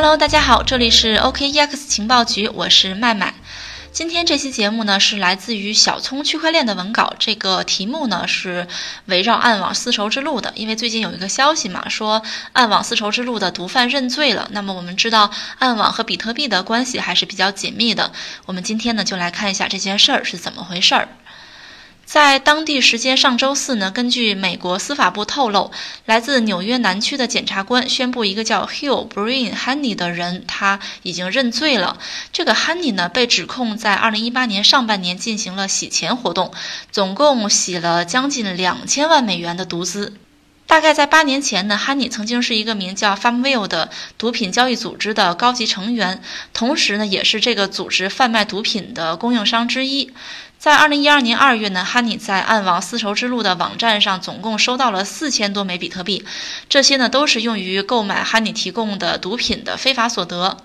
Hello，大家好，这里是 OKEX 情报局，我是麦麦。今天这期节目呢是来自于小葱区块链的文稿，这个题目呢是围绕暗网丝绸之路的。因为最近有一个消息嘛，说暗网丝绸之路的毒贩认罪了。那么我们知道暗网和比特币的关系还是比较紧密的。我们今天呢就来看一下这件事儿是怎么回事儿。在当地时间上周四呢，根据美国司法部透露，来自纽约南区的检察官宣布，一个叫 Hill Breen Honey 的人他已经认罪了。这个 Honey 呢，被指控在2018年上半年进行了洗钱活动，总共洗了将近两千万美元的毒资。大概在八年前呢，Honey 曾经是一个名叫 Farmville 的毒品交易组织的高级成员，同时呢，也是这个组织贩卖毒品的供应商之一。在二零一二年二月呢哈尼在暗网丝绸之路的网站上总共收到了四千多枚比特币，这些呢都是用于购买哈尼提供的毒品的非法所得。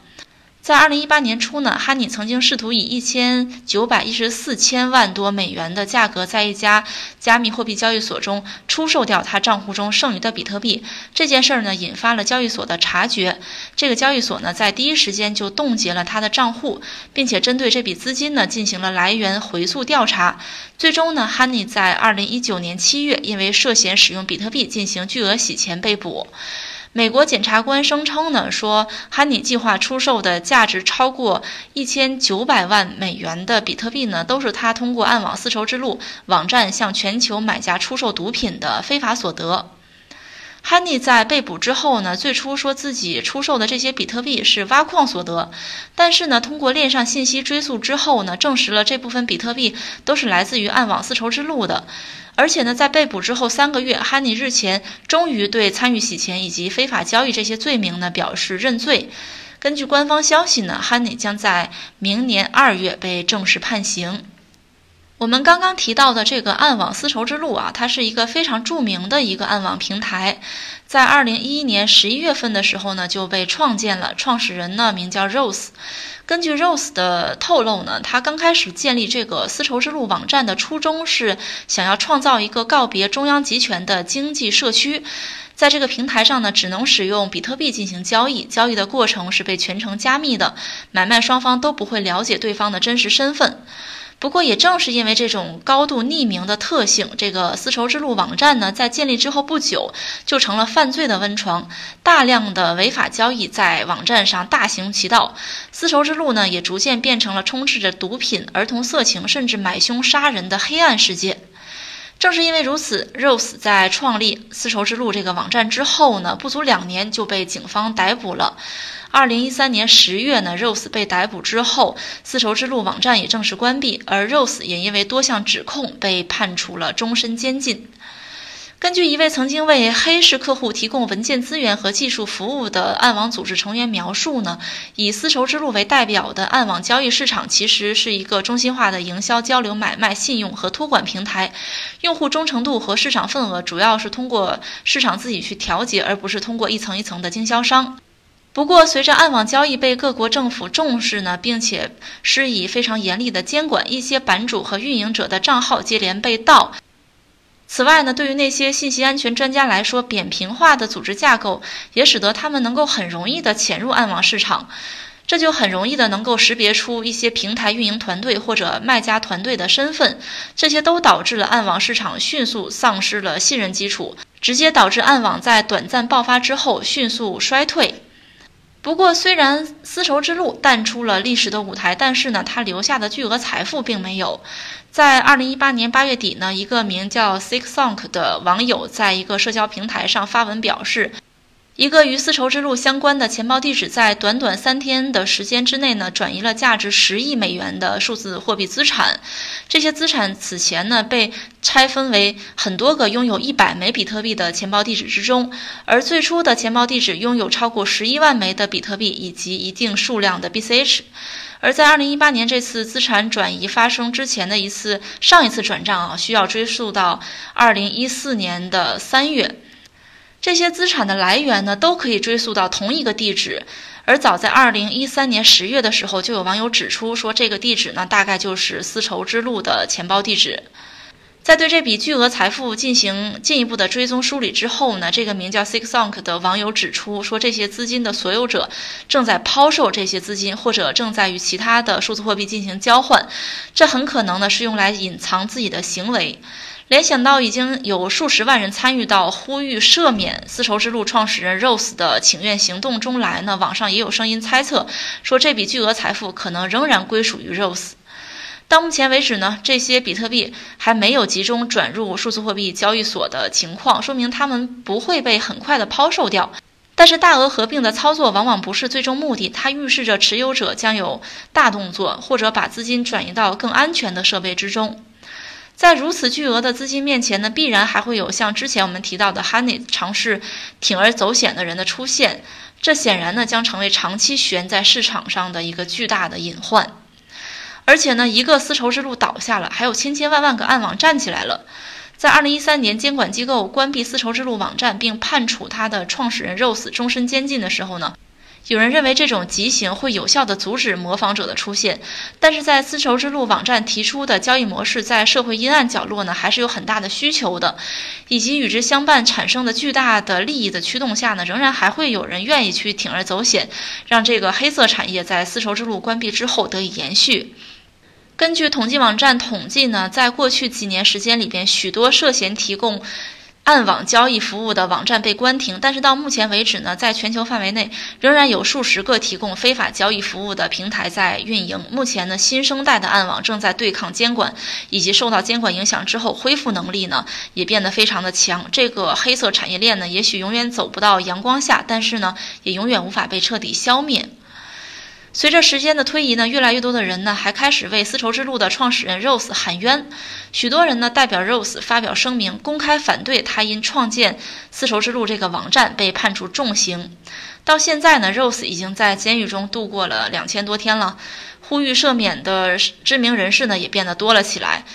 在二零一八年初呢，哈尼曾经试图以一千九百一十四千万多美元的价格，在一家加密货币交易所中出售掉他账户中剩余的比特币。这件事儿呢，引发了交易所的察觉。这个交易所呢，在第一时间就冻结了他的账户，并且针对这笔资金呢，进行了来源回溯调查。最终呢，哈尼在二零一九年七月，因为涉嫌使用比特币进行巨额洗钱被捕。美国检察官声称呢，说哈尼计划出售的价值超过一千九百万美元的比特币呢，都是他通过暗网丝绸之路网站向全球买家出售毒品的非法所得。哈尼在被捕之后呢，最初说自己出售的这些比特币是挖矿所得，但是呢，通过链上信息追溯之后呢，证实了这部分比特币都是来自于暗网丝绸之路的。而且呢，在被捕之后三个月，哈尼日前终于对参与洗钱以及非法交易这些罪名呢表示认罪。根据官方消息呢，哈尼将在明年二月被正式判刑。我们刚刚提到的这个暗网丝绸之路啊，它是一个非常著名的一个暗网平台，在二零一一年十一月份的时候呢就被创建了，创始人呢名叫 Rose。根据 Rose 的透露呢，他刚开始建立这个丝绸之路网站的初衷是想要创造一个告别中央集权的经济社区，在这个平台上呢，只能使用比特币进行交易，交易的过程是被全程加密的，买卖双方都不会了解对方的真实身份。不过，也正是因为这种高度匿名的特性，这个丝绸之路网站呢，在建立之后不久就成了犯罪的温床，大量的违法交易在网站上大行其道。丝绸之路呢，也逐渐变成了充斥着毒品、儿童色情，甚至买凶杀人的黑暗世界。正是因为如此，Rose 在创立丝绸之路这个网站之后呢，不足两年就被警方逮捕了。二零一三年十月呢，Rose 被逮捕之后，丝绸之路网站也正式关闭，而 Rose 也因为多项指控被判处了终身监禁。根据一位曾经为黑市客户提供文件资源和技术服务的暗网组织成员描述呢，以丝绸之路为代表的暗网交易市场其实是一个中心化的营销、交流、买卖、信用和托管平台，用户忠诚度和市场份额主要是通过市场自己去调节，而不是通过一层一层的经销商。不过，随着暗网交易被各国政府重视呢，并且施以非常严厉的监管，一些版主和运营者的账号接连被盗。此外呢，对于那些信息安全专家来说，扁平化的组织架构也使得他们能够很容易的潜入暗网市场，这就很容易的能够识别出一些平台运营团队或者卖家团队的身份，这些都导致了暗网市场迅速丧失了信任基础，直接导致暗网在短暂爆发之后迅速衰退。不过，虽然丝绸之路淡出了历史的舞台，但是呢，它留下的巨额财富并没有。在二零一八年八月底呢，一个名叫 s i c k s o n k 的网友在一个社交平台上发文表示。一个与丝绸之路相关的钱包地址，在短短三天的时间之内呢，转移了价值十亿美元的数字货币资产。这些资产此前呢，被拆分为很多个拥有一百枚比特币的钱包地址之中，而最初的钱包地址拥有超过十一万枚的比特币以及一定数量的 BCH。而在二零一八年这次资产转移发生之前的一次上一次转账啊，需要追溯到二零一四年的三月。这些资产的来源呢，都可以追溯到同一个地址，而早在二零一三年十月的时候，就有网友指出说，这个地址呢，大概就是丝绸之路的钱包地址。在对这笔巨额财富进行进一步的追踪梳理之后呢，这个名叫 Sixonk 的网友指出说，这些资金的所有者正在抛售这些资金，或者正在与其他的数字货币进行交换，这很可能呢是用来隐藏自己的行为。联想到已经有数十万人参与到呼吁赦免丝绸之路创始人 Rose 的请愿行动中来呢，网上也有声音猜测说，这笔巨额财富可能仍然归属于 Rose。到目前为止呢，这些比特币还没有集中转入数字货币交易所的情况，说明他们不会被很快的抛售掉。但是大额合并的操作往往不是最终目的，它预示着持有者将有大动作，或者把资金转移到更安全的设备之中。在如此巨额的资金面前呢，必然还会有像之前我们提到的 Honey 尝试铤而走险的人的出现，这显然呢将成为长期悬在市场上的一个巨大的隐患。而且呢，一个丝绸之路倒下了，还有千千万万个暗网站起来了。在二零一三年，监管机构关闭丝绸之路网站，并判处它的创始人 Rose 终身监禁的时候呢？有人认为这种极刑会有效地阻止模仿者的出现，但是在丝绸之路网站提出的交易模式，在社会阴暗角落呢，还是有很大的需求的，以及与之相伴产生的巨大的利益的驱动下呢，仍然还会有人愿意去铤而走险，让这个黑色产业在丝绸之路关闭之后得以延续。根据统计网站统计呢，在过去几年时间里边，许多涉嫌提供。暗网交易服务的网站被关停，但是到目前为止呢，在全球范围内仍然有数十个提供非法交易服务的平台在运营。目前呢，新生代的暗网正在对抗监管，以及受到监管影响之后恢复能力呢也变得非常的强。这个黑色产业链呢，也许永远走不到阳光下，但是呢，也永远无法被彻底消灭。随着时间的推移呢，越来越多的人呢还开始为丝绸之路的创始人 Rose 喊冤。许多人呢代表 Rose 发表声明，公开反对他因创建丝绸之路这个网站被判处重刑。到现在呢，Rose 已经在监狱中度过了两千多天了。呼吁赦免的知名人士呢也变得多了起来，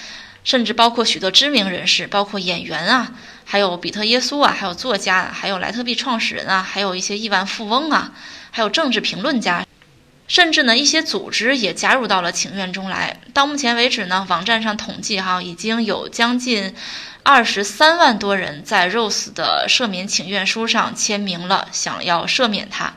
甚至包括许多知名人士，包括演员啊，还有比特耶稣啊，还有作家，还有莱特币创始人啊，还有一些亿万富翁啊，还有政治评论家。甚至呢，一些组织也加入到了请愿中来。到目前为止呢，网站上统计哈，已经有将近二十三万多人在 Rose 的赦免请愿书上签名了，想要赦免他。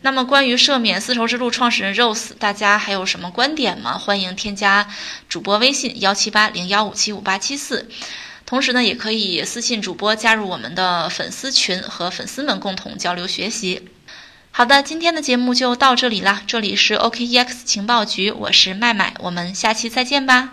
那么，关于赦免丝绸之路创始人 Rose，大家还有什么观点吗？欢迎添加主播微信幺七八零幺五七五八七四，同时呢，也可以私信主播加入我们的粉丝群，和粉丝们共同交流学习。好的，今天的节目就到这里啦。这里是 OKEX 情报局，我是麦麦，我们下期再见吧。